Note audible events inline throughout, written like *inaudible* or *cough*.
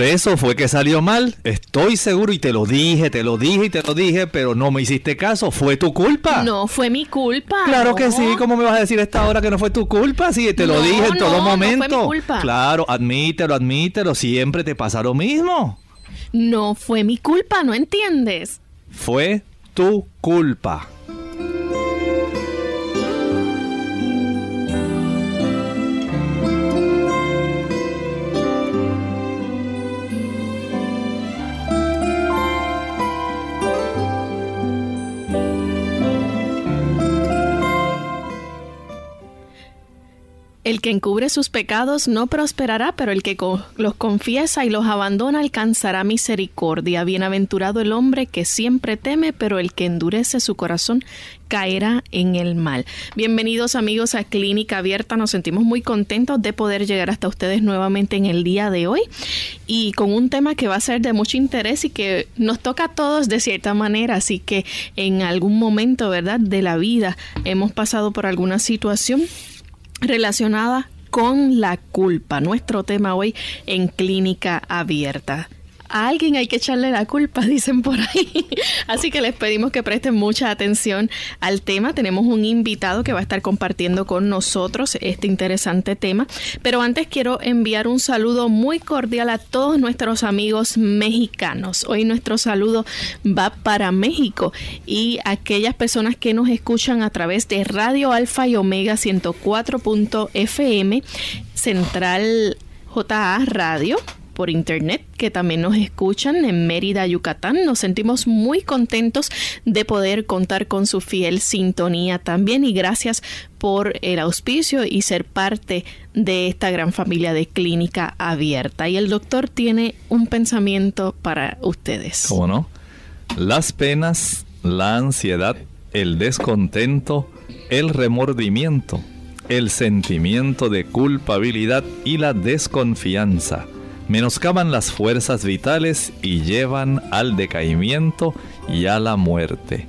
Por eso fue que salió mal. Estoy seguro y te lo dije, te lo dije y te lo dije, pero no me hiciste caso. Fue tu culpa. No fue mi culpa. Claro que sí. ¿Cómo me vas a decir esta hora que no fue tu culpa? Sí, te lo dije en todo momento. No fue mi culpa. Claro, admítelo, admítelo. Siempre te pasa lo mismo. No fue mi culpa, ¿no entiendes? Fue tu culpa. El que encubre sus pecados no prosperará, pero el que los confiesa y los abandona alcanzará misericordia. Bienaventurado el hombre que siempre teme, pero el que endurece su corazón caerá en el mal. Bienvenidos amigos a Clínica Abierta, nos sentimos muy contentos de poder llegar hasta ustedes nuevamente en el día de hoy y con un tema que va a ser de mucho interés y que nos toca a todos de cierta manera, así que en algún momento, ¿verdad?, de la vida hemos pasado por alguna situación relacionada con la culpa. Nuestro tema hoy en clínica abierta a alguien hay que echarle la culpa, *laughs* dicen por ahí. Así que les pedimos que presten mucha atención al tema. Tenemos un invitado que va a estar compartiendo con nosotros este interesante tema. Pero antes quiero enviar un saludo muy cordial a todos nuestros amigos mexicanos. Hoy nuestro saludo va para México y aquellas personas que nos escuchan a través de Radio Alfa y Omega 104.fm, Central JA Radio por internet que también nos escuchan en Mérida, Yucatán. Nos sentimos muy contentos de poder contar con su fiel sintonía también y gracias por el auspicio y ser parte de esta gran familia de clínica abierta. Y el doctor tiene un pensamiento para ustedes. ¿Cómo no? Las penas, la ansiedad, el descontento, el remordimiento, el sentimiento de culpabilidad y la desconfianza menoscaban las fuerzas vitales y llevan al decaimiento y a la muerte.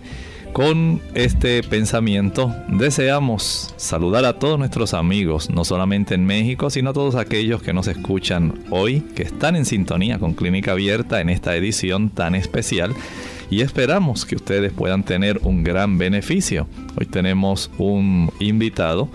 Con este pensamiento deseamos saludar a todos nuestros amigos, no solamente en México, sino a todos aquellos que nos escuchan hoy, que están en sintonía con Clínica Abierta en esta edición tan especial y esperamos que ustedes puedan tener un gran beneficio. Hoy tenemos un invitado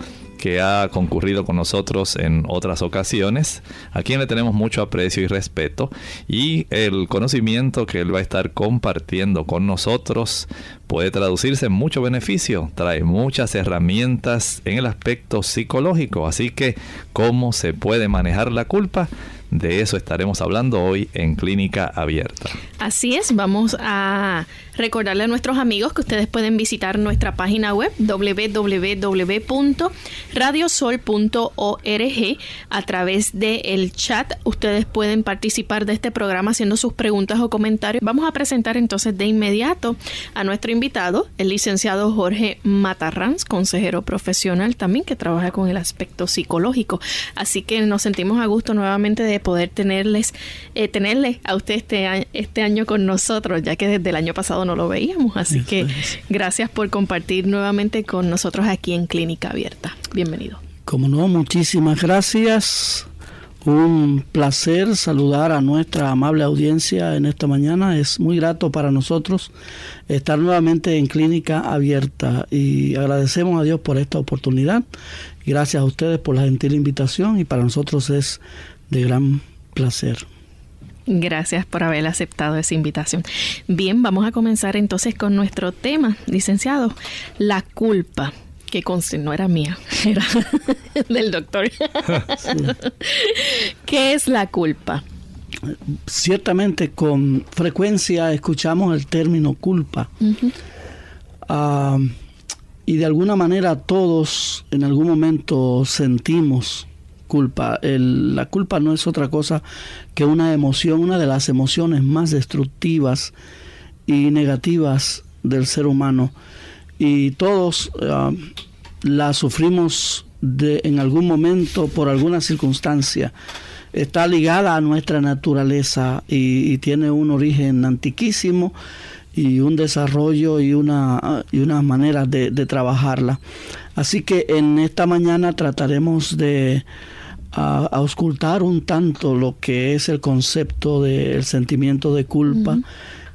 que ha concurrido con nosotros en otras ocasiones, a quien le tenemos mucho aprecio y respeto, y el conocimiento que él va a estar compartiendo con nosotros puede traducirse en mucho beneficio, trae muchas herramientas en el aspecto psicológico, así que cómo se puede manejar la culpa, de eso estaremos hablando hoy en Clínica Abierta. Así es, vamos a recordarle a nuestros amigos que ustedes pueden visitar nuestra página web www.radiosol.org a través del chat. Ustedes pueden participar de este programa haciendo sus preguntas o comentarios. Vamos a presentar entonces de inmediato a nuestro invitado, el licenciado Jorge Matarranz, consejero profesional también que trabaja con el aspecto psicológico. Así que nos sentimos a gusto nuevamente de poder tenerles, eh, tenerle a usted este, este año con nosotros, ya que desde el año pasado no lo veíamos. Así que gracias por compartir nuevamente con nosotros aquí en Clínica Abierta. Bienvenido. Como no, muchísimas gracias. Un placer saludar a nuestra amable audiencia en esta mañana. Es muy grato para nosotros estar nuevamente en Clínica Abierta y agradecemos a Dios por esta oportunidad. Gracias a ustedes por la gentil invitación y para nosotros es de gran placer. Gracias por haber aceptado esa invitación. Bien, vamos a comenzar entonces con nuestro tema, licenciado, la culpa. Que conste, no era mía, *laughs* era *laughs* del doctor. *laughs* ¿Qué es la culpa? Ciertamente con frecuencia escuchamos el término culpa. Ah, y de alguna manera todos en algún momento sentimos culpa. la culpa no es otra cosa que una emoción, una de las emociones más destructivas y negativas del ser humano. Y todos ah, la sufrimos de, en algún momento por alguna circunstancia está ligada a nuestra naturaleza y, tiene un origen antiquísimo y un desarrollo y una, y unas maneras de, trabajarla. Así que en esta mañana trataremos de auscultar un tanto lo que es el concepto del sentimiento de culpa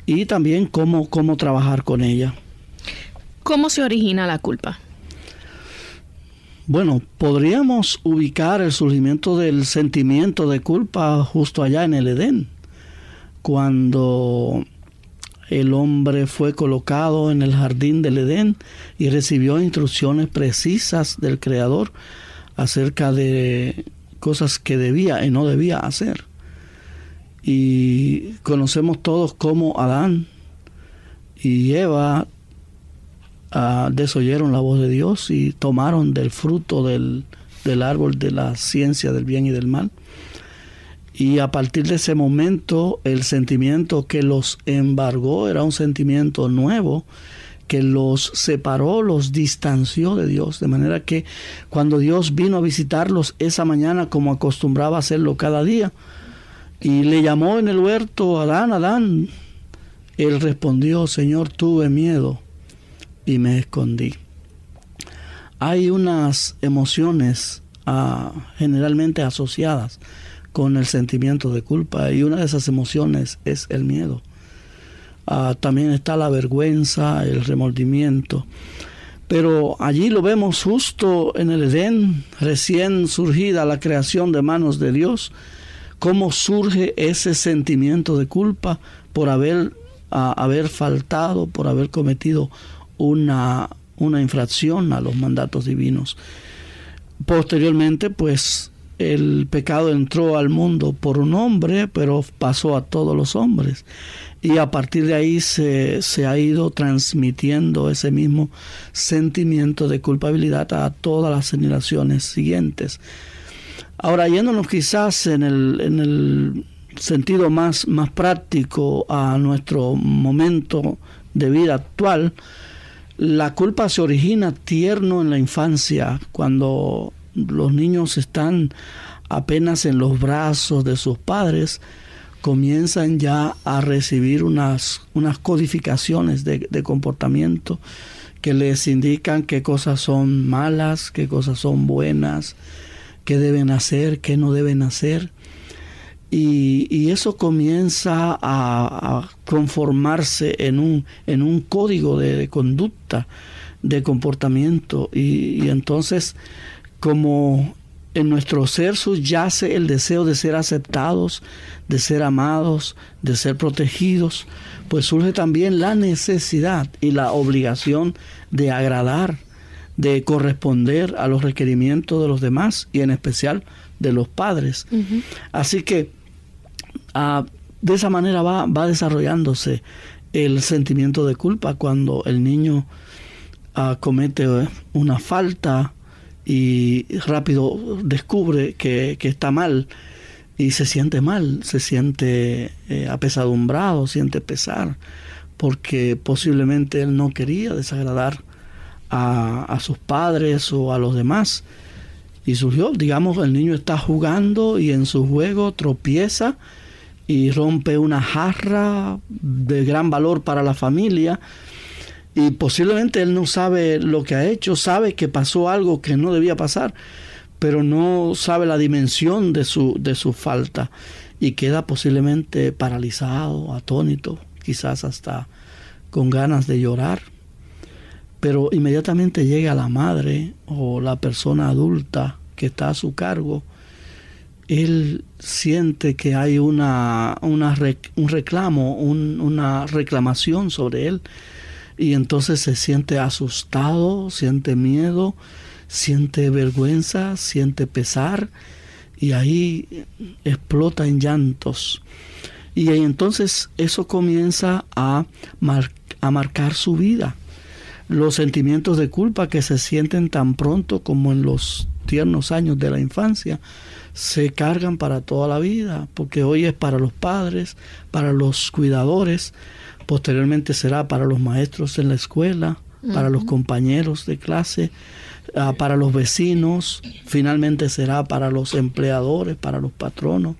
y también cómo, cómo trabajar con ella. ¿Cómo se origina la culpa? Bueno, podríamos ubicar el surgimiento del sentimiento de culpa justo allá en el Edén, cuando el hombre fue colocado en el jardín del Edén y recibió instrucciones precisas del Creador acerca de cosas que debía y no debía hacer. Y conocemos todos cómo Adán y Eva desoyeron la voz de Dios y tomaron del fruto del, del árbol de la ciencia del bien y del mal. Y a partir de ese momento el sentimiento que los embargó era un sentimiento nuevo que los separó, los distanció de Dios. De manera que cuando Dios vino a visitarlos esa mañana como acostumbraba hacerlo cada día, y le llamó en el huerto, Adán, Adán, él respondió, Señor, tuve miedo y me escondí. Hay unas emociones ah, generalmente asociadas con el sentimiento de culpa y una de esas emociones es el miedo. Ah, también está la vergüenza, el remordimiento. Pero allí lo vemos justo en el Edén, recién surgida la creación de manos de Dios, cómo surge ese sentimiento de culpa por haber, haber faltado, por haber cometido una, una infracción a los mandatos divinos. Posteriormente, pues el pecado entró al mundo por un hombre, pero pasó a todos los hombres. Y a partir de ahí se, se, ha ido transmitiendo ese mismo sentimiento de culpabilidad a todas las generaciones siguientes. Ahora, yéndonos quizás en el, en el sentido más, más práctico a nuestro momento de vida actual, la culpa se origina tierno en la infancia, cuando los niños están apenas en los brazos de sus padres, comienzan ya a recibir unas, unas codificaciones de, de comportamiento que les indican qué cosas son malas, qué cosas son buenas, qué deben hacer, qué no deben hacer. Y, eso comienza a, conformarse en un, en un código de, conducta, de comportamiento. Y, entonces, como en nuestro ser subyace el deseo de ser aceptados, de ser amados, de ser protegidos, pues surge también la necesidad y la obligación de agradar, de corresponder a los requerimientos de los demás y en especial de los padres. Así que Ah, de esa manera va, va, desarrollándose el sentimiento de culpa cuando el niño ah, comete eh, una falta y rápido descubre que, está mal y se siente mal, se siente eh, apesadumbrado, siente pesar, porque posiblemente él no quería desagradar a, a sus padres o a los demás. Y surgió, digamos, el niño está jugando y en su juego tropieza y rompe una jarra de gran valor para la familia y posiblemente él no sabe lo que ha hecho, sabe que pasó algo que no debía pasar, pero no sabe la dimensión de su, de su falta y queda posiblemente paralizado, atónito, quizás hasta con ganas de llorar. Pero inmediatamente llega la madre o la persona adulta que está a su cargo él siente que hay una, un reclamo, una reclamación sobre él y entonces se siente asustado, siente miedo, siente vergüenza, siente pesar y ahí explota en llantos. Y entonces eso comienza a, a marcar su vida. Los sentimientos de culpa que se sienten tan pronto como en los tiernos años de la infancia se cargan para toda la vida, porque hoy es para los padres, para los cuidadores, posteriormente será para los maestros en la escuela, para los compañeros de clase, ah, para los vecinos, finalmente será para los empleadores, para los patronos.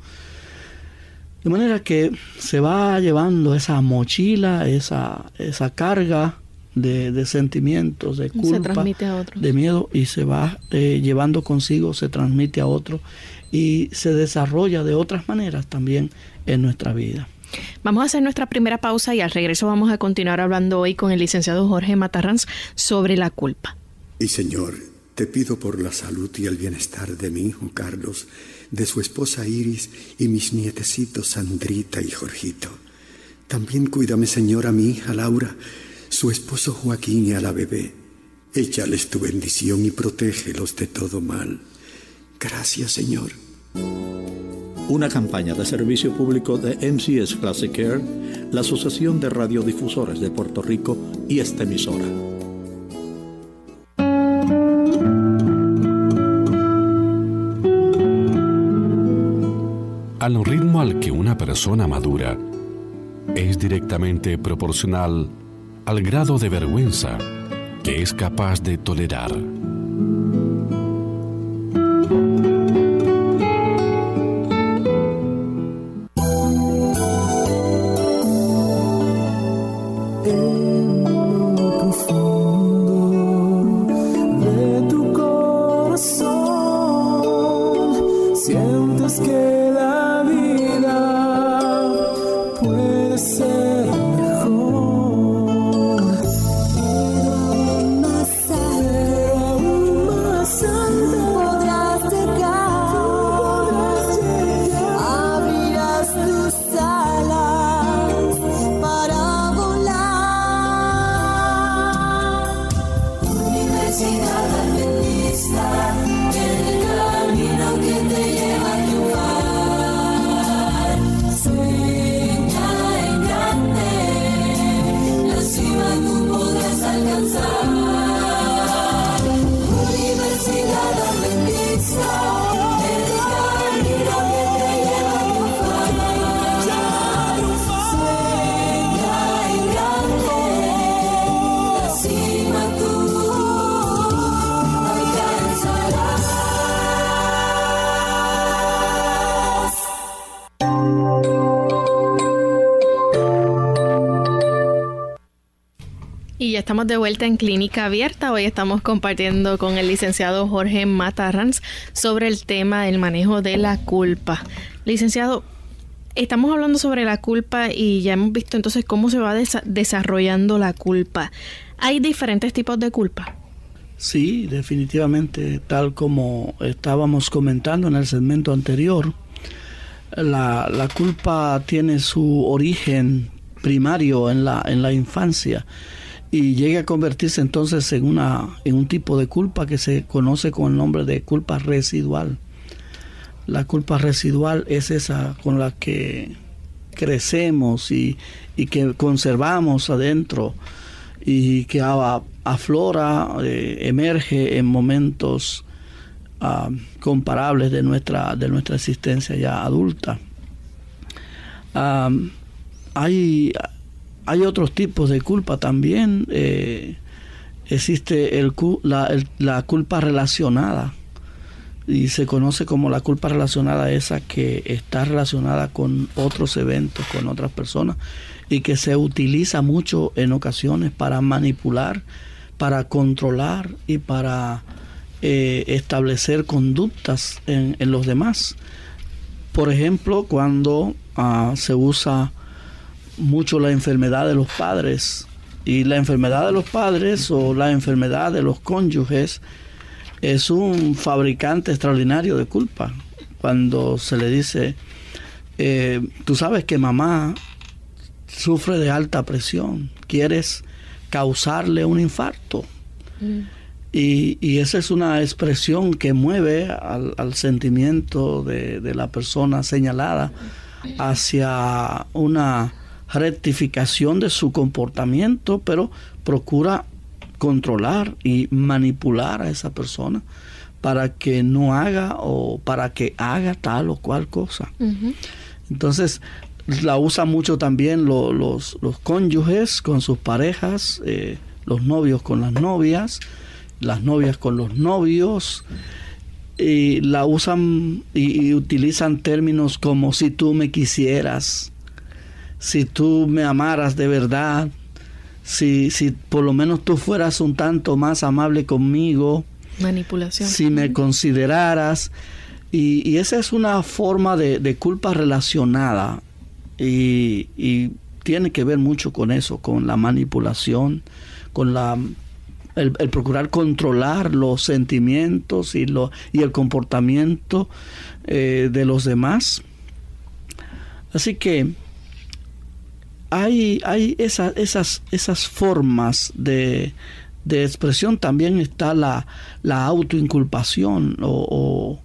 De manera que se va llevando esa mochila, esa, esa carga de, sentimientos, de culpa, de miedo y se va eh, llevando consigo, se transmite a otro y se desarrolla de otras maneras también en nuestra vida. Vamos a hacer nuestra primera pausa y al regreso vamos a continuar hablando hoy con el licenciado Jorge Matarranz sobre la culpa. Y Señor, te pido por la salud y el bienestar de mi hijo Carlos, de su esposa Iris y mis nietecitos Sandrita y Jorgito. También cuídame, Señor, a mi hija Laura, su esposo Joaquín y a la bebé. Échales tu bendición y protégelos de todo mal. Gracias, Señor una campaña de servicio público de MCS Classic Care, la Asociación de Radiodifusores de Puerto Rico y esta emisora. Al ritmo al que una persona madura es directamente proporcional al grado de vergüenza que es capaz de tolerar. De vuelta en Clínica Abierta. Hoy estamos compartiendo con el licenciado Jorge Matarranz sobre el tema del manejo de la culpa. Licenciado, estamos hablando sobre la culpa y ya hemos visto entonces cómo se va desarrollando la culpa. ¿Hay diferentes tipos de culpa? Sí, definitivamente, tal como estábamos comentando en el segmento anterior, la, culpa tiene su origen primario en la infancia y llega a convertirse entonces en, una, en un tipo de culpa que se conoce con el nombre de culpa residual. La culpa residual es esa con la que crecemos y, que conservamos adentro y que aflora, eh, emerge en momentos ah, comparables de nuestra, de nuestra existencia ya adulta. Ah, hay, hay otros tipos de culpa también. Eh, existe el, la, culpa relacionada y se conoce como la culpa relacionada esa que está relacionada con otros eventos, con otras personas y que se utiliza mucho en ocasiones para manipular, para controlar y para eh, establecer conductas en, los demás. Por ejemplo, cuando ah, se usa mucho la enfermedad de los padres. Y la enfermedad de los padres o la enfermedad de los cónyuges es un fabricante extraordinario de culpa. Cuando se le dice, eh, tú sabes que mamá sufre de alta presión, quieres causarle un infarto. Mm. Y, esa es una expresión que mueve al, sentimiento de, la persona señalada hacia una rectificación de su comportamiento, pero procura controlar y manipular a esa persona para que no haga o para que haga tal o cual cosa. Entonces, la usan mucho también los, los, cónyuges con sus parejas, eh, los novios con las novias, las novias con los novios, y la usan y, utilizan términos como si tú me quisieras, si tú me amaras de verdad, si, si por lo menos tú fueras un tanto más amable conmigo, manipulación, si me consideraras, y, esa es una forma de, culpa relacionada y, y tiene que ver mucho con eso, con la manipulación, con la el, procurar controlar los sentimientos y, lo, y el comportamiento eh, de los demás. Así que hay, hay esas, esas formas de, de, expresión. También está la, la autoinculpación o,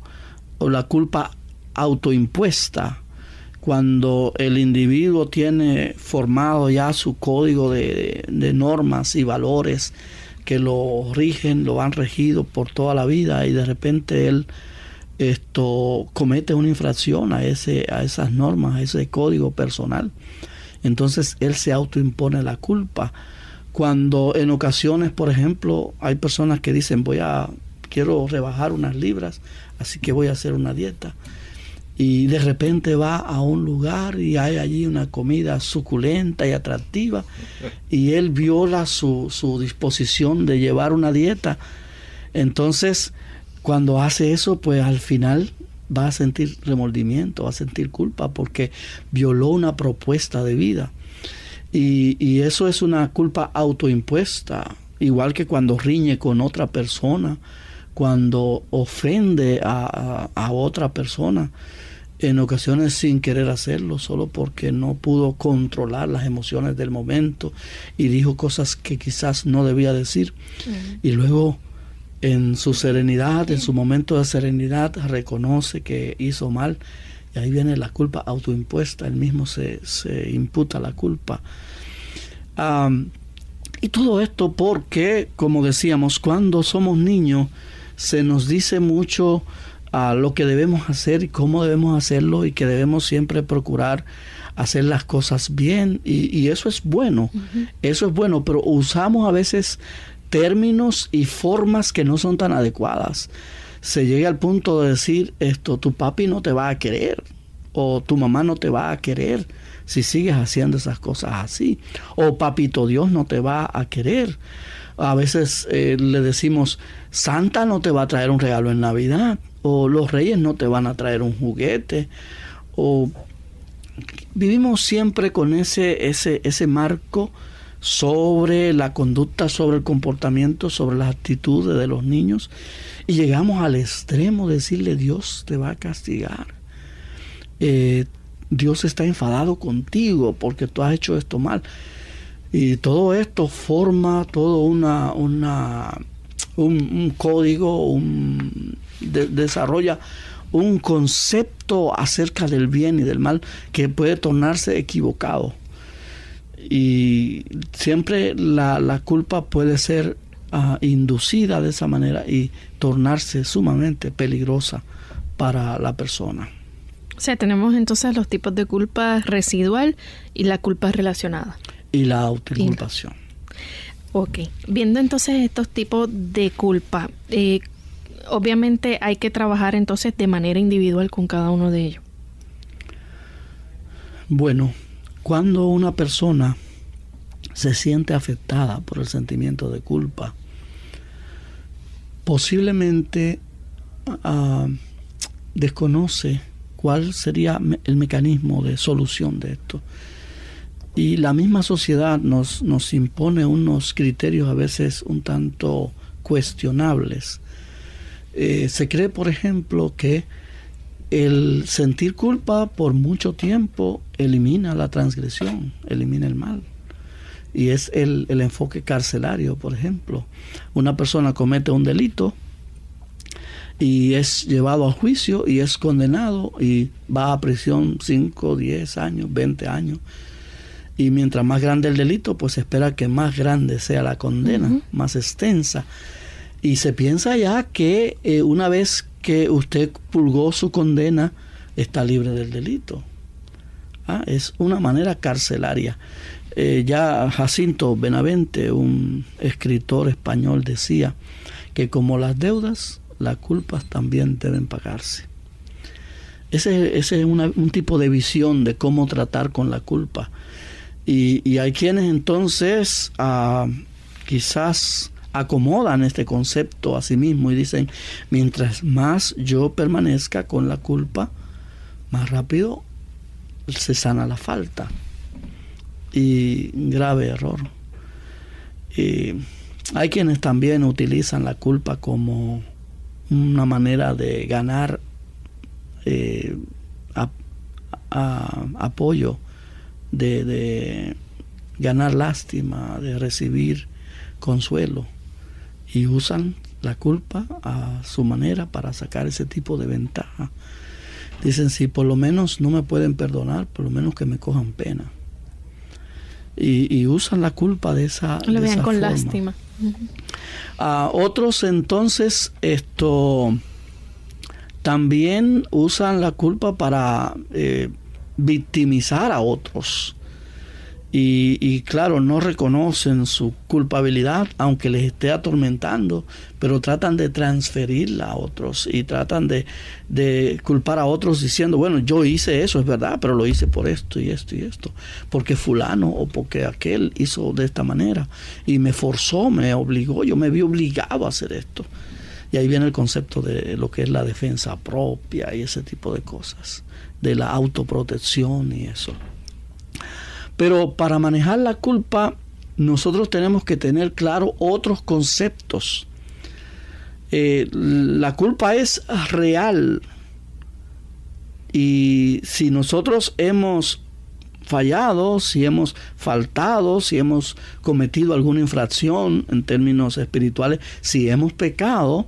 o, la culpa autoimpuesta cuando el individuo tiene formado ya su código de, de normas y valores que lo rigen, lo han regido por toda la vida y de repente él esto comete una infracción a ese a esas normas, a ese código personal. Entonces él se autoimpone la culpa. Cuando en ocasiones, por ejemplo, hay personas que dicen, "Voy a quiero rebajar unas libras, así que voy a hacer una dieta." y de repente va a un lugar y hay allí una comida suculenta y atractiva y él viola su, su disposición de llevar una dieta. Entonces, cuando hace eso, pues al final va a sentir remordimiento, va a sentir culpa porque violó una propuesta de vida. Y, y eso es una culpa autoimpuesta, igual que cuando riñe con otra persona, cuando ofende a, a, a otra persona en ocasiones sin querer hacerlo, solo porque no pudo controlar las emociones del momento y dijo cosas que quizás no debía decir. Y luego en su serenidad, en su momento de serenidad, reconoce que hizo mal. Y ahí viene la culpa autoimpuesta, él mismo se, se imputa la culpa. y todo esto porque, como decíamos, cuando somos niños se nos dice mucho a lo que debemos hacer y cómo debemos hacerlo y que debemos siempre procurar hacer las cosas bien. Y, eso es bueno, eso es bueno, pero usamos a veces términos y formas que no son tan adecuadas. Se llega al punto de decir esto, tu papi no te va a querer o tu mamá no te va a querer si sigues haciendo esas cosas así o papito Dios no te va a querer. A veces eh, le decimos, Santa no te va a traer un regalo en Navidad o los reyes no te van a traer un juguete, o vivimos siempre con ese, ese, ese marco sobre la conducta, sobre el comportamiento, sobre las actitudes de los niños, y llegamos al extremo de decirle Dios te va a castigar. Eh, Dios está enfadado contigo porque tú has hecho esto mal. Y todo esto forma todo una, un, código, un, desarrolla un concepto acerca del bien y del mal que puede tornarse equivocado. Y siempre la, culpa puede ser ah, inducida de esa manera y tornarse sumamente peligrosa para la persona. O sea, tenemos entonces los tipos de culpa residual y la culpa relacionada. Y la autoinculpación. Ok, viendo entonces estos tipos de culpa, eh, obviamente hay que trabajar entonces de manera individual con cada uno de ellos. Bueno, cuando una persona se siente afectada por el sentimiento de culpa, posiblemente ah, desconoce cuál sería el mecanismo de solución de esto. Y la misma sociedad nos, nos impone unos criterios a veces un tanto cuestionables. Eh, se cree, por ejemplo, que el sentir culpa por mucho tiempo elimina la transgresión, elimina el mal. y es el, el enfoque carcelario, por ejemplo. Una persona comete un delito, y es llevado a juicio y es condenado y va a prisión 5, 10 años, 20 años. Y mientras más grande el delito, pues se espera que más grande sea la condena, más extensa. Y se piensa ya que eh, una vez que usted pulgó su condena, está libre del delito. Ah, es una manera carcelaria. Eh, ya Jacinto Benavente, un escritor español, decía que como las deudas las culpas también deben pagarse. Ese, es un tipo de visión de cómo tratar con la culpa. Y, hay quienes entonces ah, quizás acomodan este concepto a sí mismo y dicen, mientras más yo permanezca con la culpa, más rápido se sana la falta. Y grave error. Y hay quienes también utilizan la culpa como una manera de ganar eh, apoyo, de, ganar lástima, de recibir consuelo. Y usan la culpa a su manera para sacar ese tipo de ventaja. Dicen, si por lo menos no me pueden perdonar, por lo menos que me cojan pena. Y, usan la culpa de esa, Lo vean con lástima. A otros entonces esto también usan la culpa para eh, victimizar a otros. Y, claro, no reconocen su culpabilidad, aunque les esté atormentando, pero tratan de transferirla a otros y tratan de, de, culpar a otros diciendo, bueno, yo hice eso, es verdad, pero lo hice por esto y esto y esto, porque fulano o porque aquel hizo de esta manera y me forzó, me obligó, yo me vi obligado a hacer esto. Y ahí viene el concepto de lo que es la defensa propia y ese tipo de cosas, de la autoprotección y eso. Pero para manejar la culpa, nosotros tenemos que tener claro otros conceptos. Eh, la culpa es real. Y si nosotros hemos fallado, si hemos faltado, si hemos cometido alguna infracción en términos espirituales, si hemos pecado,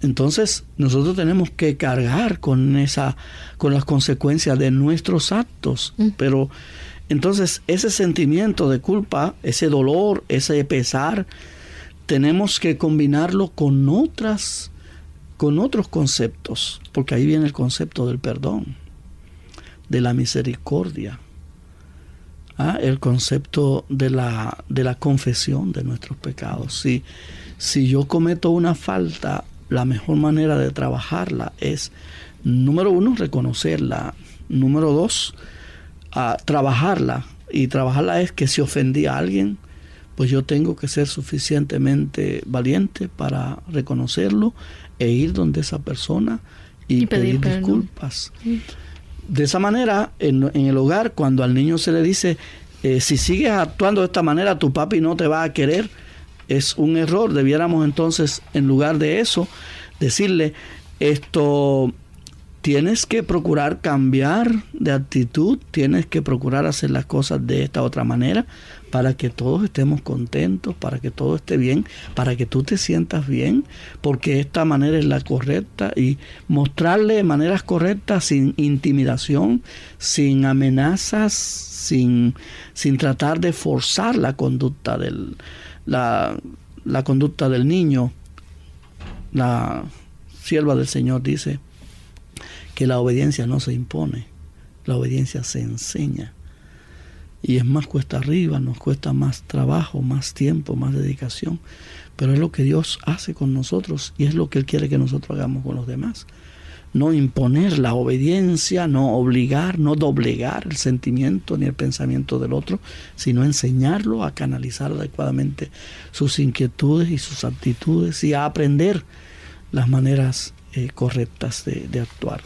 entonces nosotros tenemos que cargar con esa con las consecuencias de nuestros actos, mm. pero entonces, ese sentimiento de culpa, ese dolor, ese pesar, tenemos que combinarlo con otras con otros conceptos, porque ahí viene el concepto del perdón, de la misericordia, ¿ah? el concepto de la, de la confesión de nuestros pecados. Si, si yo cometo una falta, la mejor manera de trabajarla es, número uno, reconocerla, número dos, a trabajarla. Y trabajarla es que si ofendí a alguien, pues yo tengo que ser suficientemente valiente para reconocerlo e ir donde esa persona y, pedir, disculpas. De esa manera, en, el hogar, cuando al niño se le dice, eh, si sigues actuando de esta manera, tu papi no te va a querer, es un error. Debiéramos entonces, en lugar de eso, decirle, esto tienes que procurar cambiar de actitud, tienes que procurar hacer las cosas de esta otra manera para que todos estemos contentos, para que todo esté bien, para que tú te sientas bien, porque esta manera es la correcta y mostrarle maneras correctas sin intimidación, sin amenazas, sin, sin tratar de forzar la conducta del la, la conducta del niño. La sierva del Señor dice, que la obediencia no se impone, la obediencia se enseña. Y es más cuesta arriba, nos cuesta más trabajo, más tiempo, más dedicación, pero es lo que Dios hace con nosotros y es lo que Él quiere que nosotros hagamos con los demás. No imponer la obediencia, no obligar, no doblegar el sentimiento ni el pensamiento del otro, sino enseñarlo a canalizar adecuadamente sus inquietudes y sus actitudes y a aprender las maneras eh, correctas de, actuar.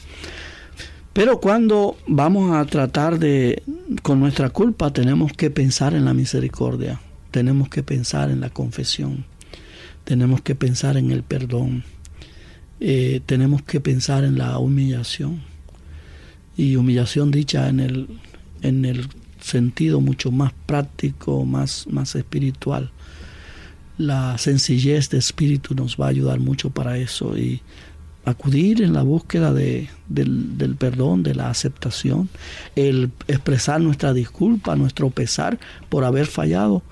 Pero cuando vamos a tratar de, con nuestra culpa, tenemos que pensar en la misericordia, tenemos que pensar en la confesión, tenemos que pensar en el perdón, eh, tenemos que pensar en la humillación. Y humillación dicha en el, en el sentido mucho más práctico, más, más espiritual. La sencillez de espíritu nos va a ayudar mucho para eso y acudir en la búsqueda de, del, del, perdón, de la aceptación, el expresar nuestra disculpa, nuestro pesar por haber fallado,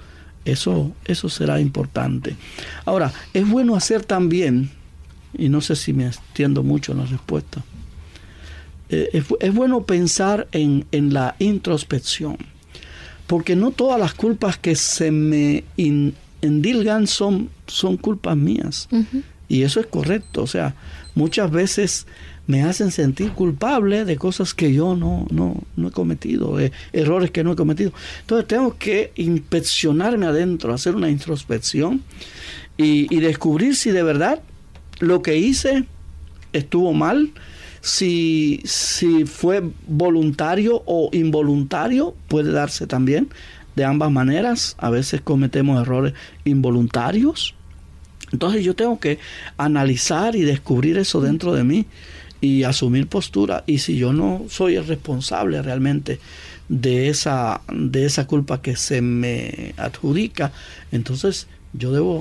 eso, eso será importante. Ahora, es bueno hacer también, y no sé si me extiendo mucho en la respuesta, eh, es, bueno pensar en, en, la introspección, porque no todas las culpas que se me endilgan son, son culpas mías. Y eso es correcto, o sea, muchas veces me hacen sentir culpable de cosas que yo no, no, no he cometido, errores que no he cometido. Entonces tengo que inspeccionarme adentro, hacer una introspección y, y descubrir si de verdad lo que hice estuvo mal, si, si fue voluntario o involuntario, puede darse también de ambas maneras. A veces cometemos errores involuntarios. Entonces yo tengo que analizar y descubrir eso dentro de mí y asumir postura. Y si yo no soy el responsable realmente de esa, de esa culpa que se me adjudica, entonces yo debo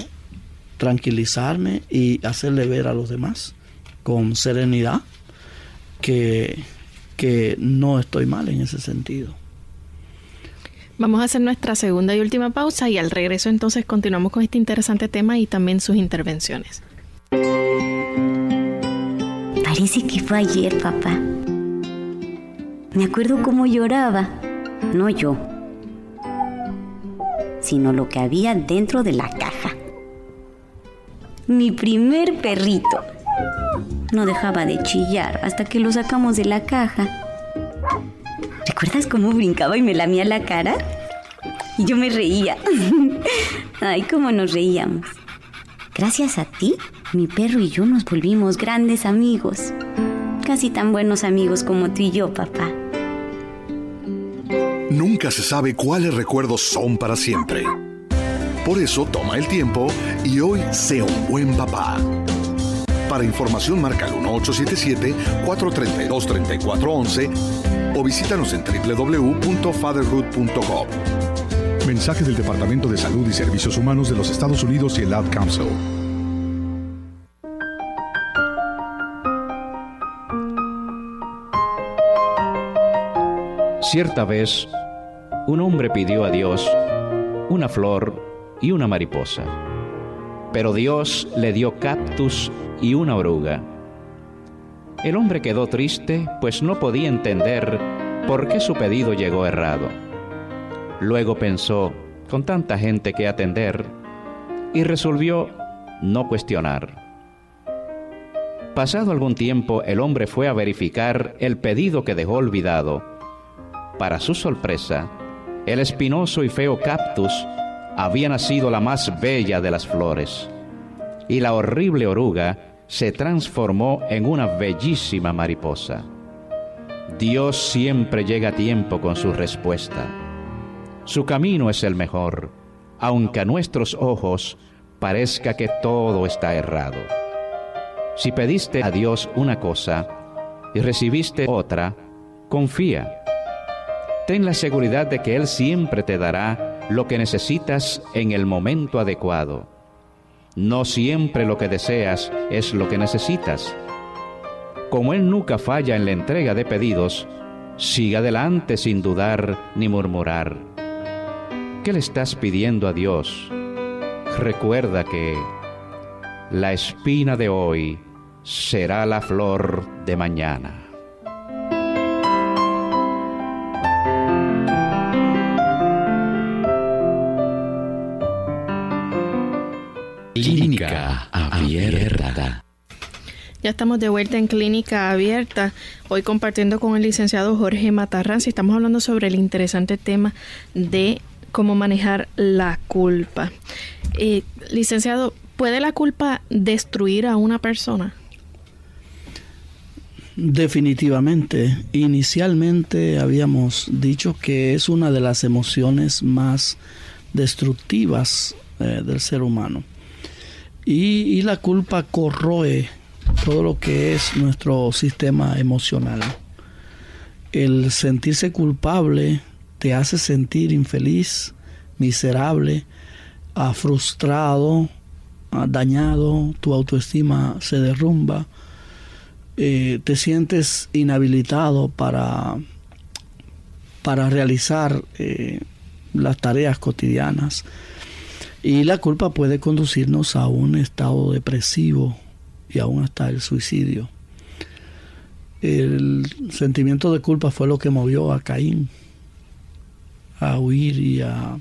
tranquilizarme y hacerle ver a los demás con serenidad que, que no estoy mal en ese sentido. Vamos a hacer nuestra segunda y última pausa y al regreso entonces continuamos con este interesante tema y también sus intervenciones. Parece que fue ayer, papá. Me acuerdo cómo lloraba. No yo, sino lo que había dentro de la caja. Mi primer perrito no dejaba de chillar hasta que lo sacamos de la caja. ¿Recuerdas cómo brincaba y me lamía la cara? Y yo me reía. *laughs* Ay, cómo nos reíamos. Gracias a ti, mi perro y yo nos volvimos grandes amigos. Casi tan buenos amigos como tú y yo, papá. Nunca se sabe cuáles recuerdos son para siempre. Por eso toma el tiempo y hoy sea un buen papá. Para información marca el 1877-432-3411 o visítanos en www.fatherhood.gov. Mensaje del Departamento de Salud y Servicios Humanos de los Estados Unidos y el Ad Council. Cierta vez, un hombre pidió a Dios una flor y una mariposa, pero Dios le dio cactus y una oruga. El hombre quedó triste, pues no podía entender por qué su pedido llegó errado. Luego pensó, con tanta gente que atender, y resolvió no cuestionar. Pasado algún tiempo, el hombre fue a verificar el pedido que dejó olvidado. Para su sorpresa, el espinoso y feo cactus había nacido la más bella de las flores, y la horrible oruga se transformó en una bellísima mariposa. Dios siempre llega a tiempo con su respuesta. Su camino es el mejor, aunque a nuestros ojos parezca que todo está errado. Si pediste a Dios una cosa y recibiste otra, confía. Ten la seguridad de que Él siempre te dará lo que necesitas en el momento adecuado no siempre lo que deseas es lo que necesitas. Como Él nunca falla en la entrega de pedidos, siga adelante sin dudar ni murmurar. ¿Qué le estás pidiendo a Dios? Recuerda que la espina de hoy será la flor de mañana. Clínica Abierta. Ya estamos de vuelta en Clínica Abierta, hoy compartiendo con el licenciado Jorge Matarranz y estamos hablando sobre el interesante tema de cómo manejar la culpa. Eh, licenciado, ¿puede la culpa destruir a una persona? Definitivamente. Inicialmente habíamos dicho que es una de las emociones más destructivas eh, del ser humano. Y, la culpa corroe todo lo que es nuestro sistema emocional. El sentirse culpable te hace sentir infeliz, miserable, ah, frustrado, ah, dañado, tu autoestima se derrumba, eh, te sientes inhabilitado para, para realizar eh, las tareas cotidianas. Y la culpa puede conducirnos a un estado depresivo y aún hasta el suicidio. El sentimiento de culpa fue lo que movió a Caín a huir y a,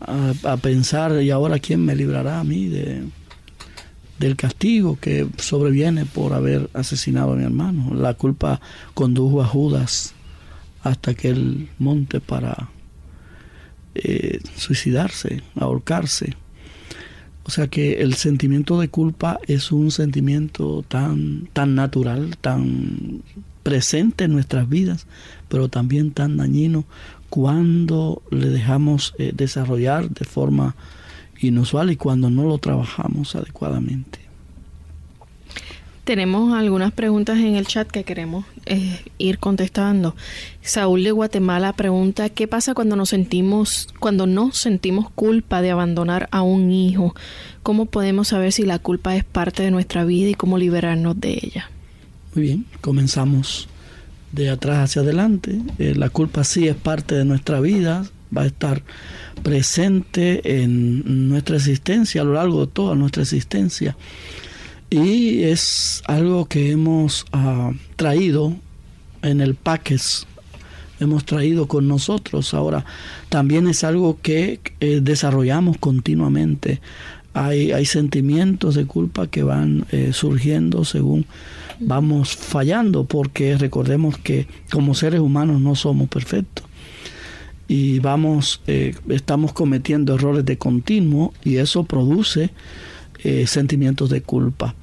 a, pensar, ¿y ahora quién me librará a mí de, del castigo que sobreviene por haber asesinado a mi hermano? La culpa condujo a Judas hasta aquel monte para eh, suicidarse, ahorcarse. O sea que el sentimiento de culpa es un sentimiento tan, tan natural, tan presente en nuestras vidas, pero también tan dañino cuando le dejamos eh, desarrollar de forma inusual y cuando no lo trabajamos adecuadamente. Tenemos algunas preguntas en el chat que queremos eh, ir contestando. Saúl de Guatemala pregunta qué pasa cuando nos sentimos, cuando no sentimos culpa de abandonar a un hijo. ¿Cómo podemos saber si la culpa es parte de nuestra vida y cómo liberarnos de ella? Muy bien, comenzamos de atrás hacia adelante. Eh, la culpa sí es parte de nuestra vida, va a estar presente en nuestra existencia, a lo largo de toda nuestra existencia y es algo que hemos ah, traído en el paquete, hemos traído con nosotros. Ahora, también es algo que eh, desarrollamos continuamente. Hay, hay, sentimientos de culpa que van eh, surgiendo según vamos fallando, porque recordemos que como seres humanos no somos perfectos y vamos, eh, estamos cometiendo errores de continuo y eso produce eh, sentimientos de culpa.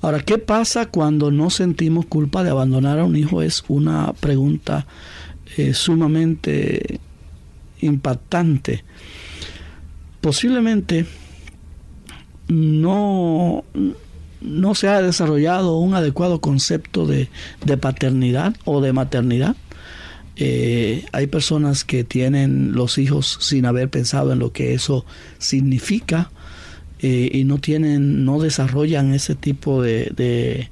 Ahora, ¿qué pasa cuando no sentimos culpa de abandonar a un hijo? Es una pregunta eh, sumamente impactante. Posiblemente no, no se ha desarrollado un adecuado concepto de, paternidad o de maternidad. Eh, hay personas que tienen los hijos sin haber pensado en lo que eso significa y no tienen, no desarrollan ese tipo de,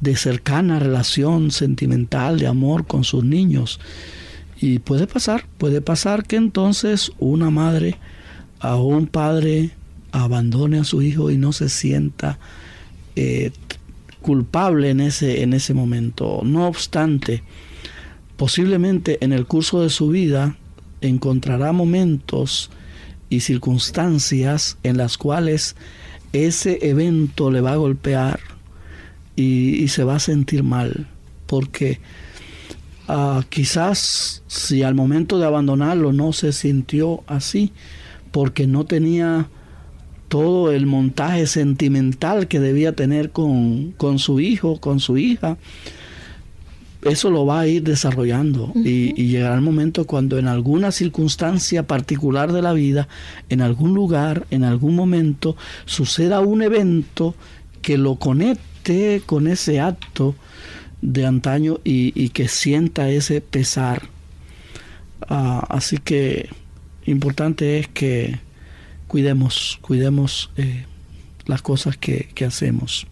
de, cercana relación sentimental, de amor con sus niños. Y puede pasar, puede pasar que entonces una madre o un padre abandone a su hijo y no se sienta eh, culpable en ese, en ese momento. No obstante, posiblemente en el curso de su vida encontrará momentos y circunstancias en las cuales ese evento le va a golpear y, se va a sentir mal, porque ah, quizás si al momento de abandonarlo no se sintió así, porque no tenía todo el montaje sentimental que debía tener con, con su hijo, con su hija, eso lo va a ir desarrollando y, llegará el momento cuando en alguna circunstancia particular de la vida, en algún lugar, en algún momento, suceda un evento que lo conecte con ese acto de antaño y, que sienta ese pesar. Ah, así que importante es que cuidemos, cuidemos eh, las cosas que, que hacemos.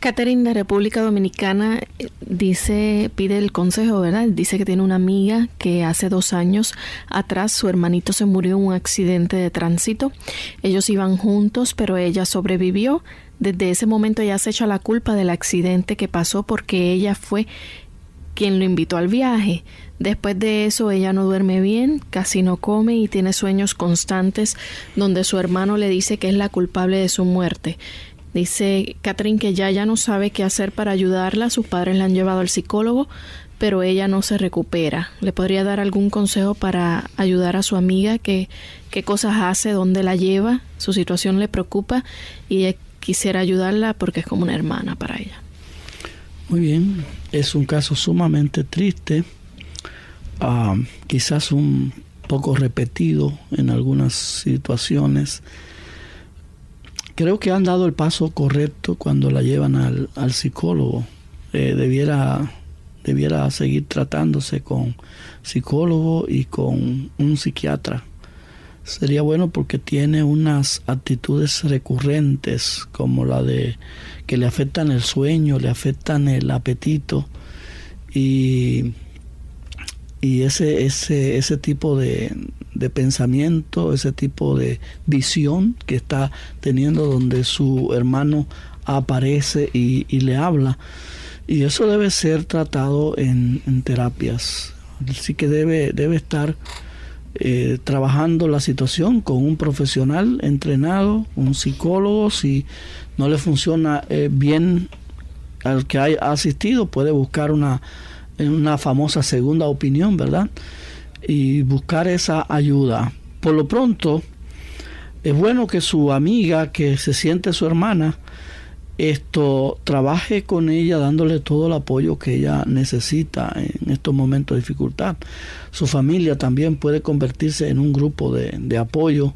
Catherine de República Dominicana eh, dice, pide el consejo, ¿verdad? Dice que tiene una amiga que hace dos años atrás su hermanito se murió en un accidente de tránsito. Ellos iban juntos, pero ella sobrevivió. Desde ese momento ella se echa la culpa del accidente que pasó porque ella fue quien lo invitó al viaje. Después de eso ella no duerme bien, casi no come y tiene sueños constantes donde su hermano le dice que es la culpable de su muerte. Dice Catherine que ya, ya no sabe qué hacer para ayudarla. Sus padres la han llevado al psicólogo, pero ella no se recupera. ¿Le podría dar algún consejo para ayudar a su amiga? ¿Qué, qué cosas hace? ¿Dónde la lleva? Su situación le preocupa y quisiera ayudarla porque es como una hermana para ella. Muy bien, es un caso sumamente triste, ah, quizás un poco repetido en algunas situaciones creo que han dado el paso correcto cuando la llevan al, psicólogo. Eh, debiera, debiera seguir tratándose con psicólogo y con un psiquiatra. Sería bueno porque tiene unas actitudes recurrentes como la de que le afectan el sueño, le afectan el apetito y, y ese, ese, ese tipo de, de pensamiento, ese tipo de visión que está teniendo donde su hermano aparece y, le habla. Y eso debe ser tratado en, terapias. Así que debe, debe estar eh, trabajando la situación con un profesional entrenado, un psicólogo. Si no le funciona eh, bien al que ha asistido, puede buscar una, una famosa segunda opinión, ¿verdad? Y buscar esa ayuda. Por lo pronto, es bueno que su amiga, que se siente su hermana, esto trabaje con ella dándole todo el apoyo que ella necesita en estos momentos de dificultad. Su familia también puede convertirse en un grupo de, apoyo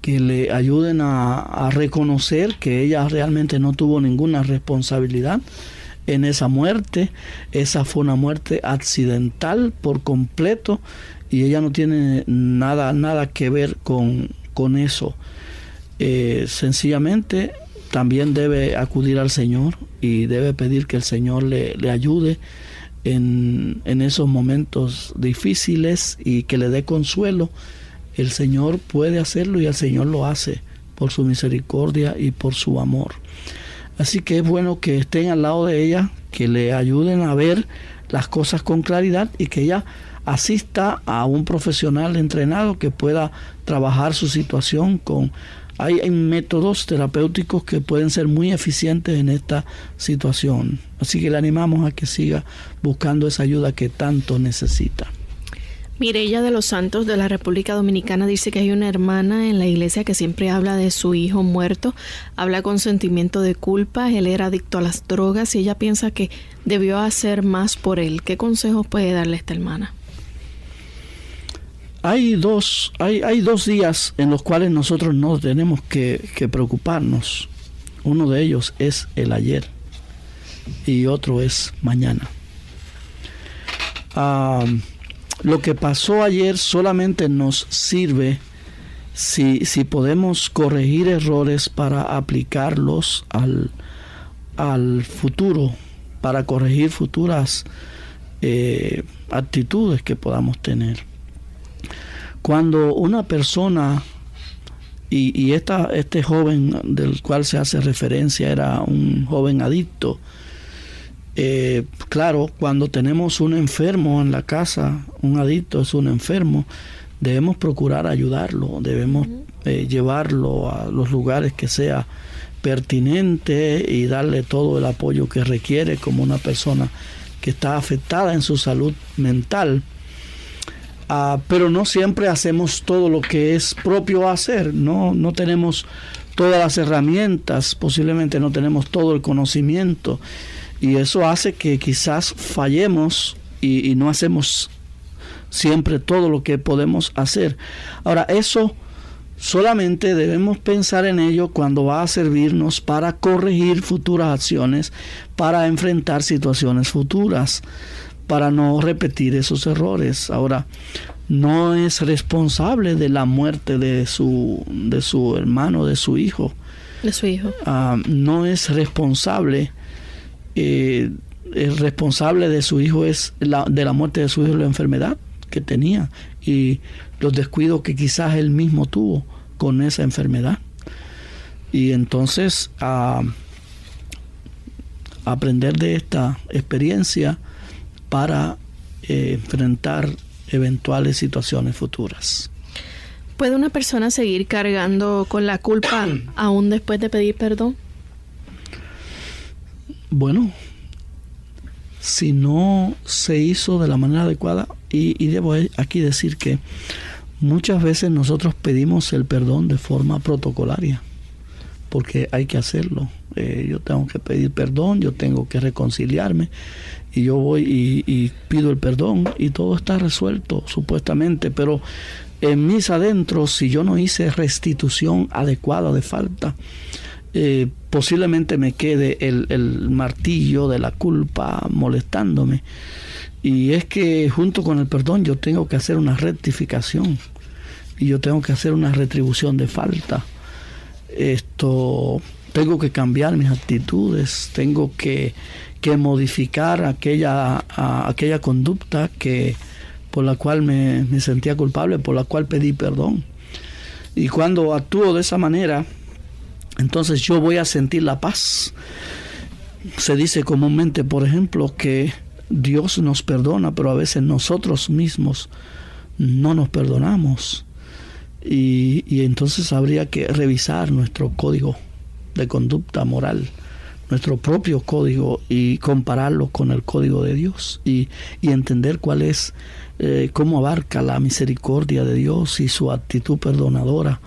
que le ayuden a, reconocer que ella realmente no tuvo ninguna responsabilidad en esa muerte. Esa fue una muerte accidental por completo y ella no tiene nada, nada que ver con, con eso. Eh, sencillamente también debe acudir al Señor y debe pedir que el Señor le, ayude en, en, esos momentos difíciles y que le dé consuelo. El Señor puede hacerlo y el Señor lo hace por su misericordia y por su amor. Así que es bueno que estén al lado de ella, que le ayuden a ver las cosas con claridad y que ella asista a un profesional entrenado que pueda trabajar su situación con hay, métodos terapéuticos que pueden ser muy eficientes en esta situación. Así que le animamos a que siga buscando esa ayuda que tanto necesita. Mireya de los Santos de la República Dominicana dice que hay una hermana en la iglesia que siempre habla de su hijo muerto, habla con sentimiento de culpa, él era adicto a las drogas y ella piensa que debió hacer más por él. ¿Qué consejos puede darle esta hermana? Hay dos, hay, hay dos días en los cuales nosotros no tenemos que, preocuparnos. Uno de ellos es el ayer y otro es mañana. lo que pasó ayer solamente nos sirve si, si podemos corregir errores para aplicarlos al, al futuro, para corregir futuras eh, actitudes que podamos tener. Cuando una persona, y, este joven del cual se hace referencia era un joven adicto, eh, claro, cuando tenemos un enfermo en la casa, un adicto es un enfermo, debemos procurar ayudarlo, debemos eh, llevarlo a los lugares que sea pertinente y darle todo el apoyo que requiere como una persona que está afectada en su salud mental. Ah, pero no siempre hacemos todo lo que es propio hacer, no, no tenemos todas las herramientas, posiblemente no tenemos todo el conocimiento y eso hace que quizás fallemos y, y no hacemos siempre todo lo que podemos hacer. Ahora, eso solamente debemos pensar en ello cuando va a servirnos para corregir futuras acciones, para enfrentar situaciones futuras para no repetir esos errores. Ahora, no es responsable de la muerte de su, de su hermano, de su hijo. De su hijo. Ah, no es responsable. Eh, el responsable de su hijo es la, de la muerte de su hijo la enfermedad que tenía y los descuidos que quizás él mismo tuvo con esa enfermedad. Y entonces a aprender de esta experiencia para eh, enfrentar eventuales situaciones futuras. ¿Puede una persona seguir cargando con la culpa *coughs* aún después de pedir perdón? Bueno, si no se hizo de la manera adecuada, y, y, debo aquí decir que muchas veces nosotros pedimos el perdón de forma protocolaria, porque hay que hacerlo. Eh, yo tengo que pedir perdón, yo tengo que reconciliarme, y yo voy y, pido el perdón y todo está resuelto supuestamente, pero en mis adentros, si yo no hice restitución adecuada de falta, eh, posiblemente me quede el, el martillo de la culpa molestándome. Y es que junto con el perdón yo tengo que hacer una rectificación y yo tengo que hacer una retribución de falta. Esto tengo que cambiar mis actitudes, tengo que, que modificar aquella, aquella conducta que por la cual me, me sentía culpable, por la cual pedí perdón. Y cuando actúo de esa manera, entonces yo voy a sentir la paz. Se dice comúnmente, por ejemplo, que Dios nos perdona, pero a veces nosotros mismos no nos perdonamos. Y, entonces habría que revisar nuestro código de conducta moral, nuestro propio código y compararlo con el código de Dios y, entender cuál es, eh, cómo abarca la misericordia de Dios y su actitud perdonadora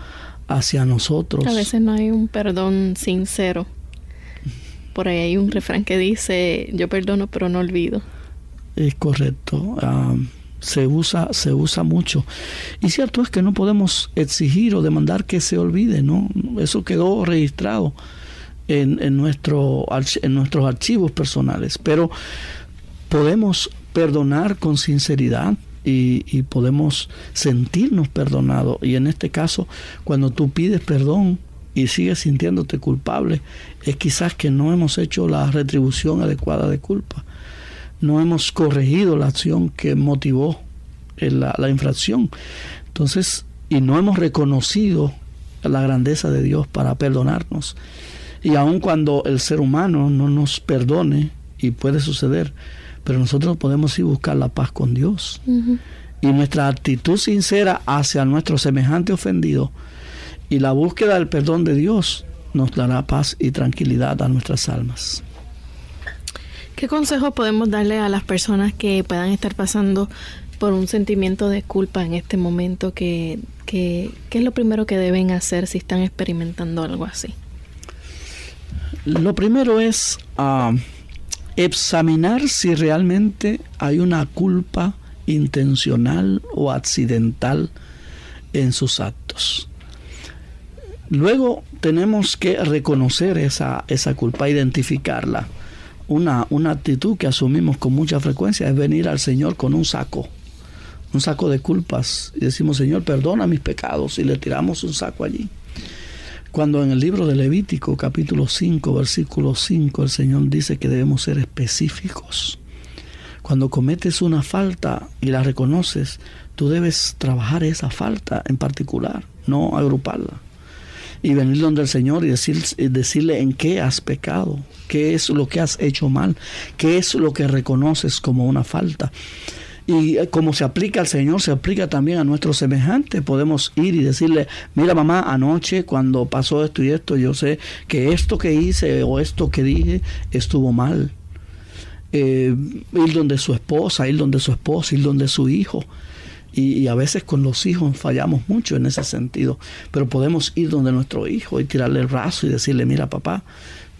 hacia nosotros. A veces no hay un perdón sincero. Por ahí hay un refrán que dice, yo perdono pero no olvido. Es correcto. Ah, se usa, se usa mucho. Y cierto es que no podemos exigir o demandar que se olvide, ¿no? Eso quedó registrado en, en, nuestro, en nuestros archivos personales. Pero podemos perdonar con sinceridad y, y podemos sentirnos perdonados. Y en este caso, cuando tú pides perdón, y sigues sintiéndote culpable, es quizás que no hemos hecho la retribución adecuada de culpa no hemos corregido la acción que motivó la, la infracción. Entonces, y no hemos reconocido la grandeza de Dios para perdonarnos. Y aun cuando el ser humano no nos perdone, y puede suceder, pero nosotros podemos ir buscar la paz con Dios. Y nuestra actitud sincera hacia nuestro semejante ofendido y la búsqueda del perdón de Dios nos dará paz y tranquilidad a nuestras almas. ¿Qué consejo podemos darle a las personas que puedan estar pasando por un sentimiento de culpa en este momento? ¿Qué, es lo primero que deben hacer si están experimentando algo así? Lo primero es ah, examinar si realmente hay una culpa intencional o accidental en sus actos. Luego tenemos que reconocer esa, esa culpa, identificarla una, una actitud que asumimos con mucha frecuencia es venir al Señor con un saco, un saco de culpas y decimos, Señor, perdona mis pecados y le tiramos un saco allí. Cuando en el libro de Levítico capítulo 5 versículo 5 el Señor dice que debemos ser específicos. Cuando cometes una falta y la reconoces, tú debes trabajar esa falta en particular, no agruparla y venir donde el Señor y decir, decirle en qué has pecado, qué es lo que has hecho mal, qué es lo que reconoces como una falta. Y eh, como se aplica al Señor, se aplica también a nuestros semejantes. Podemos ir y decirle, mira mamá, anoche cuando pasó esto y esto, yo sé que esto que hice o esto que dije estuvo mal. Eh, ir donde su esposa, ir donde su esposa, ir donde su hijo. Y, a veces con los hijos fallamos mucho en ese sentido, pero podemos ir donde nuestro hijo y tirarle el brazo y decirle, mira papá,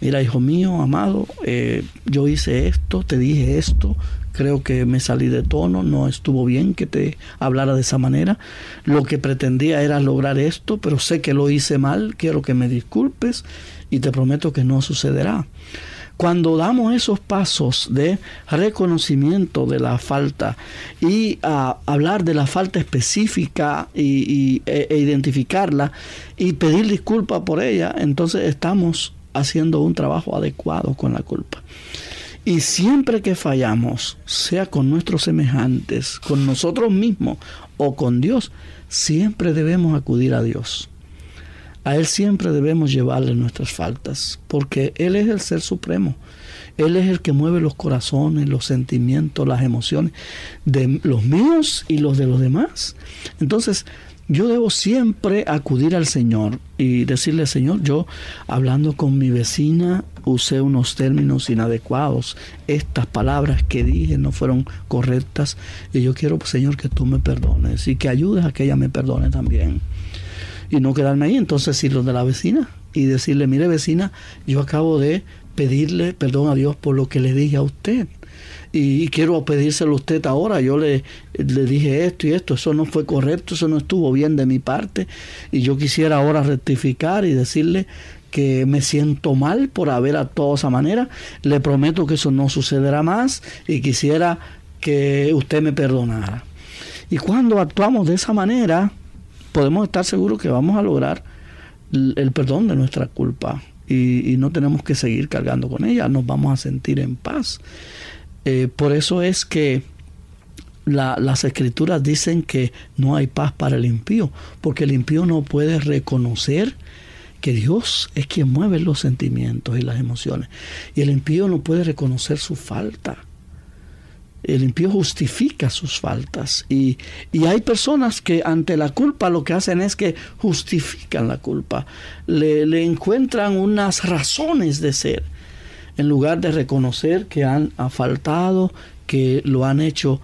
mira hijo mío, amado, eh, yo hice esto, te dije esto, creo que me salí de tono, no estuvo bien que te hablara de esa manera, lo que pretendía era lograr esto, pero sé que lo hice mal, quiero que me disculpes y te prometo que no sucederá. Cuando damos esos pasos de reconocimiento de la falta y a hablar de la falta específica y, e, e, identificarla y pedir disculpa por ella, entonces estamos haciendo un trabajo adecuado con la culpa. Y siempre que fallamos, sea con nuestros semejantes, con nosotros mismos o con Dios, siempre debemos acudir a Dios. A Él siempre debemos llevarle nuestras faltas, porque Él es el Ser Supremo. Él es el que mueve los corazones, los sentimientos, las emociones de los míos y los de los demás. Entonces, yo debo siempre acudir al Señor y decirle, Señor, yo hablando con mi vecina usé unos términos inadecuados, estas palabras que dije no fueron correctas y yo quiero, Señor, que tú me perdones y que ayudes a que ella me perdone también y no quedarme ahí. Entonces ir donde la vecina y decirle, mire vecina, yo acabo de pedirle perdón a Dios por lo que le dije a usted. Y, quiero pedírselo a usted ahora. Yo le, le dije esto y esto, eso no fue correcto, eso no estuvo bien de mi parte. Y yo quisiera ahora rectificar y decirle que me siento mal por haber actuado de esa manera, le prometo que eso no sucederá más y quisiera que usted me perdonara. Y cuando actuamos de esa manera, podemos estar seguros que vamos a lograr el perdón de nuestra culpa y, no tenemos que seguir cargando con ella, nos vamos a sentir en paz. Eh, por eso es que las escrituras dicen que no hay paz para el impío, porque el impío no puede reconocer que Dios es quien mueve los sentimientos y las emociones. Y el impío no puede reconocer su falta. El impío justifica sus faltas. Y, hay personas que ante la culpa lo que hacen es que justifican la culpa. Le, le encuentran unas razones de ser. En lugar de reconocer que han faltado, que lo han hecho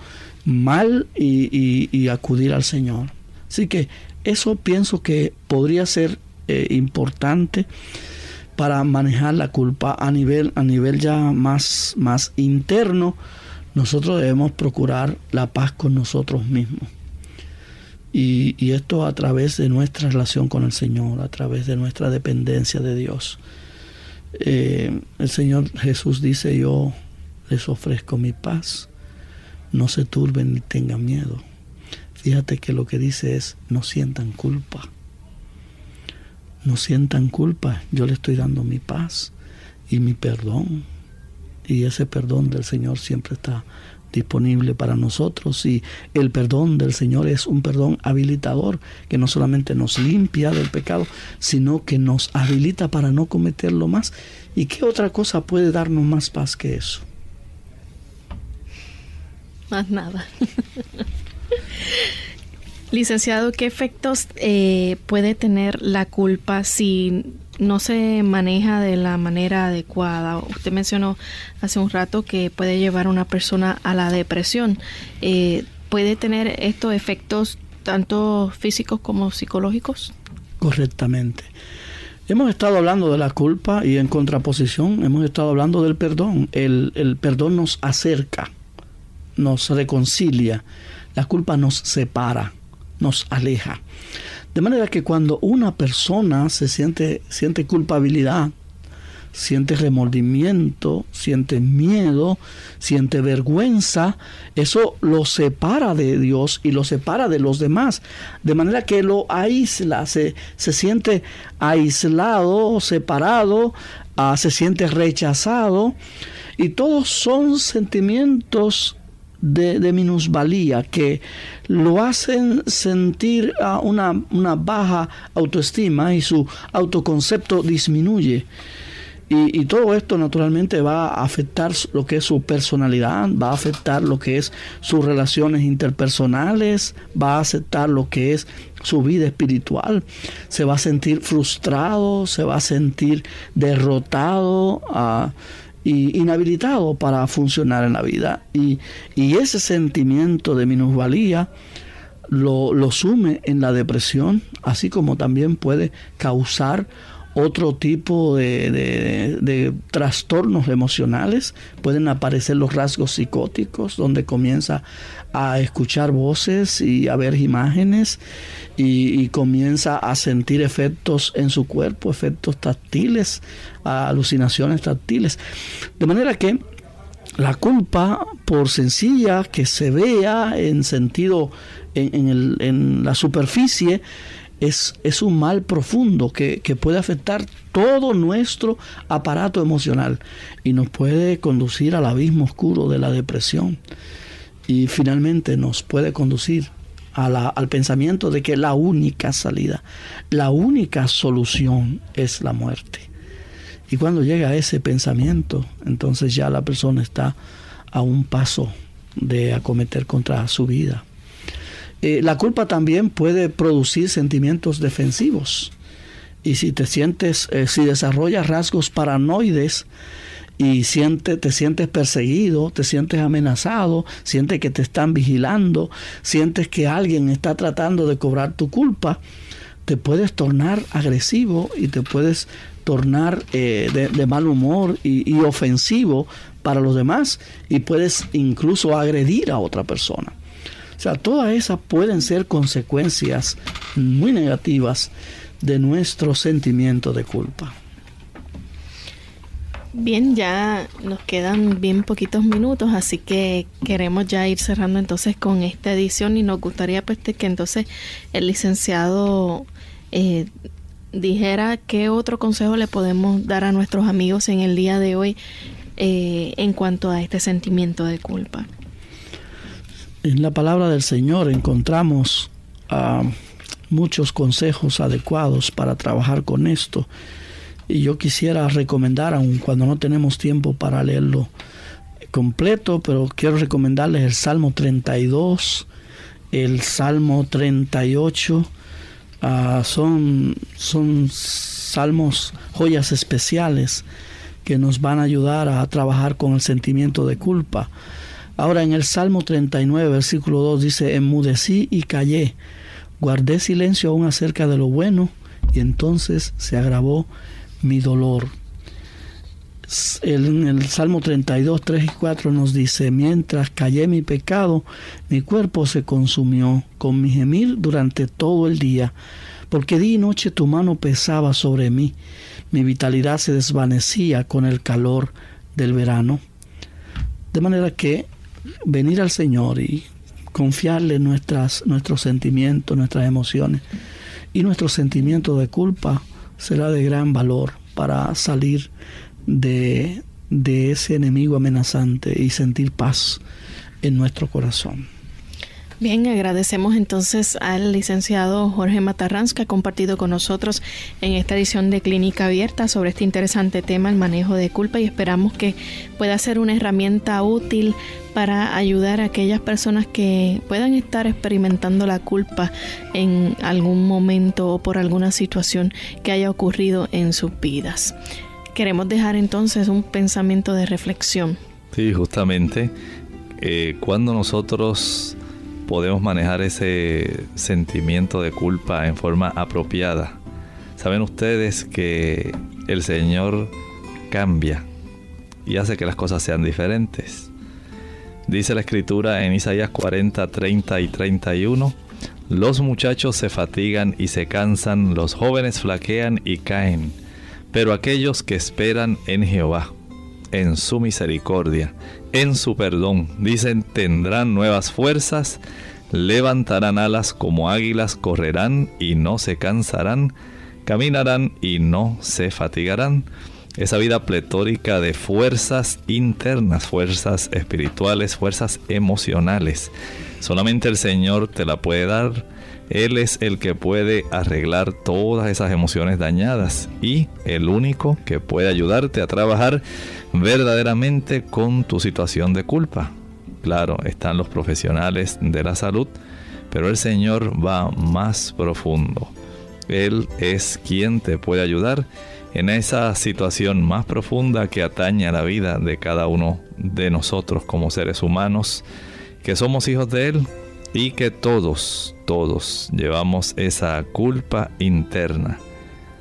mal y, acudir al Señor. Así que eso pienso que podría ser eh, importante para manejar la culpa a nivel, a nivel ya más, más interno. Nosotros debemos procurar la paz con nosotros mismos. Y, esto a través de nuestra relación con el Señor, a través de nuestra dependencia de Dios. Eh, el Señor Jesús dice, yo les ofrezco mi paz no se turben ni tengan miedo. Fíjate que lo que dice es, no sientan culpa. No sientan culpa, yo le estoy dando mi paz y mi perdón. Y ese perdón del Señor siempre está disponible para nosotros y el perdón del Señor es un perdón habilitador que no solamente nos limpia del pecado, sino que nos habilita para no cometerlo más. ¿Y qué otra cosa puede darnos más paz que eso? más nada. *laughs* Licenciado, ¿qué efectos eh, puede tener la culpa si no se maneja de la manera adecuada? Usted mencionó hace un rato que puede llevar a una persona a la depresión. Eh, ¿Puede tener estos efectos tanto físicos como psicológicos? Correctamente. Hemos estado hablando de la culpa y en contraposición hemos estado hablando del perdón. El, el perdón nos acerca nos reconcilia, la culpa nos separa, nos aleja. De manera que cuando una persona se siente, siente culpabilidad, siente remordimiento, siente miedo, siente vergüenza, eso lo separa de Dios y lo separa de los demás. De manera que lo aísla, se, se siente aislado, separado, ah, se siente rechazado. Y todos son sentimientos de, minusvalía que lo hacen sentir a una, una, baja autoestima y su autoconcepto disminuye. Y, y, todo esto naturalmente va a afectar lo que es su personalidad, va a afectar lo que es sus relaciones interpersonales, va a afectar lo que es su vida espiritual. Se va a sentir frustrado, se va a sentir derrotado. a y inhabilitado para funcionar en la vida. Y, ese sentimiento de minusvalía lo, lo, sume en la depresión, así como también puede causar otro tipo de, de, trastornos emocionales. Pueden aparecer los rasgos psicóticos, donde comienza a escuchar voces y a ver imágenes y, comienza a sentir efectos en su cuerpo, efectos táctiles, alucinaciones táctiles. De manera que la culpa, por sencilla que se vea en sentido, en, el, en la superficie, es, es, un mal profundo que, que, puede afectar todo nuestro aparato emocional y nos puede conducir al abismo oscuro de la depresión y finalmente nos puede conducir al pensamiento de que la única salida, la única solución es la muerte. Y cuando llega ese pensamiento, entonces ya la persona está a un paso de acometer contra su vida. Eh, la culpa también puede producir sentimientos defensivos. Y si te sientes, eh, si desarrollas rasgos paranoides, y siente, te sientes perseguido, te sientes amenazado, sientes que te están vigilando, sientes que alguien está tratando de cobrar tu culpa, te puedes tornar agresivo y te puedes tornar eh, de, mal humor y, y ofensivo para los demás y puedes incluso agredir a otra persona. O sea, todas esas pueden ser consecuencias muy negativas de nuestro sentimiento de culpa. Bien, ya nos quedan bien poquitos minutos, así que queremos ya ir cerrando entonces con esta edición y nos gustaría pues que entonces el licenciado eh, dijera qué otro consejo le podemos dar a nuestros amigos en el día de hoy eh, en cuanto a este sentimiento de culpa. En la palabra del Señor encontramos ah, muchos consejos adecuados para trabajar con esto y yo quisiera recomendar, aun cuando no tenemos tiempo para leerlo completo, pero quiero recomendarles el Salmo 32, el Salmo 38, ah, son, son salmos, joyas especiales que nos van a ayudar a trabajar con el sentimiento de culpa. Ahora en el Salmo 39, versículo 2 dice, enmudecí y callé, guardé silencio aún acerca de lo bueno, y entonces se agravó mi dolor. En el Salmo 32, 3 y 4 nos dice, mientras callé mi pecado, mi cuerpo se consumió con mi gemir durante todo el día, porque día y noche tu mano pesaba sobre mí, mi vitalidad se desvanecía con el calor del verano. De manera que venir al Señor y confiarle nuestras, nuestros sentimientos, nuestras emociones y nuestro sentimiento de culpa, será de gran valor para salir de, de ese enemigo amenazante y sentir paz en nuestro corazón. Bien, agradecemos entonces al licenciado Jorge Matarranz que ha compartido con nosotros en esta edición de Clínica Abierta sobre este interesante tema, el manejo de culpa, y esperamos que pueda ser una herramienta útil para ayudar a aquellas personas que puedan estar experimentando la culpa en algún momento o por alguna situación que haya ocurrido en sus vidas. Queremos dejar entonces un pensamiento de reflexión. Sí, justamente eh, cuando nosotros podemos manejar ese sentimiento de culpa en forma apropiada. Saben ustedes que el Señor cambia y hace que las cosas sean diferentes. Dice la escritura en Isaías 40, 30 y 31, los muchachos se fatigan y se cansan, los jóvenes flaquean y caen, pero aquellos que esperan en Jehová, en su misericordia, en su perdón. Dicen, tendrán nuevas fuerzas, levantarán alas como águilas, correrán y no se cansarán, caminarán y no se fatigarán. Esa vida pletórica de fuerzas internas, fuerzas espirituales, fuerzas emocionales. Solamente el Señor te la puede dar. Él es el que puede arreglar todas esas emociones dañadas y el único que puede ayudarte a trabajar verdaderamente con tu situación de culpa. Claro, están los profesionales de la salud, pero el Señor va más profundo. Él es quien te puede ayudar en esa situación más profunda que atañe a la vida de cada uno de nosotros como seres humanos, que somos hijos de Él y que todos, todos llevamos esa culpa interna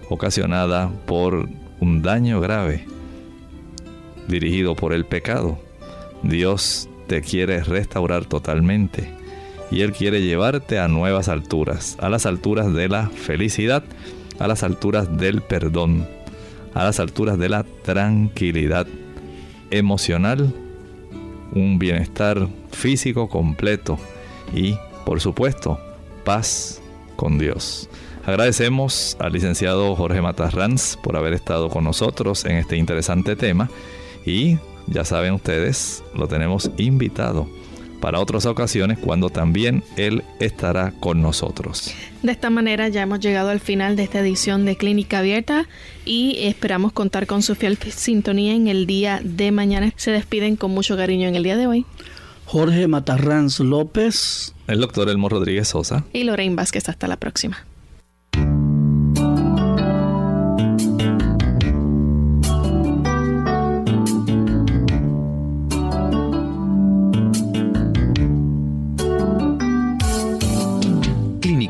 ocasionada por un daño grave dirigido por el pecado. Dios te quiere restaurar totalmente y Él quiere llevarte a nuevas alturas, a las alturas de la felicidad, a las alturas del perdón, a las alturas de la tranquilidad emocional, un bienestar físico completo y, por supuesto, paz con Dios. Agradecemos al licenciado Jorge Matarranz por haber estado con nosotros en este interesante tema y ya saben ustedes, lo tenemos invitado para otras ocasiones cuando también Él estará con nosotros. De esta manera ya hemos llegado al final de esta edición de Clínica Abierta y esperamos contar con su fiel sintonía en el día de mañana. Se despiden con mucho cariño en el día de hoy. Jorge Matarranz López. El doctor Elmo Rodríguez Sosa. Y Lorraine Vázquez. Hasta la próxima.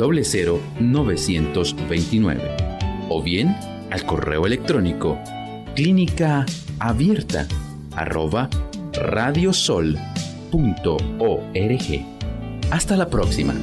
00929. O bien al correo electrónico clínica abierta arroba radiosol.org. Hasta la próxima.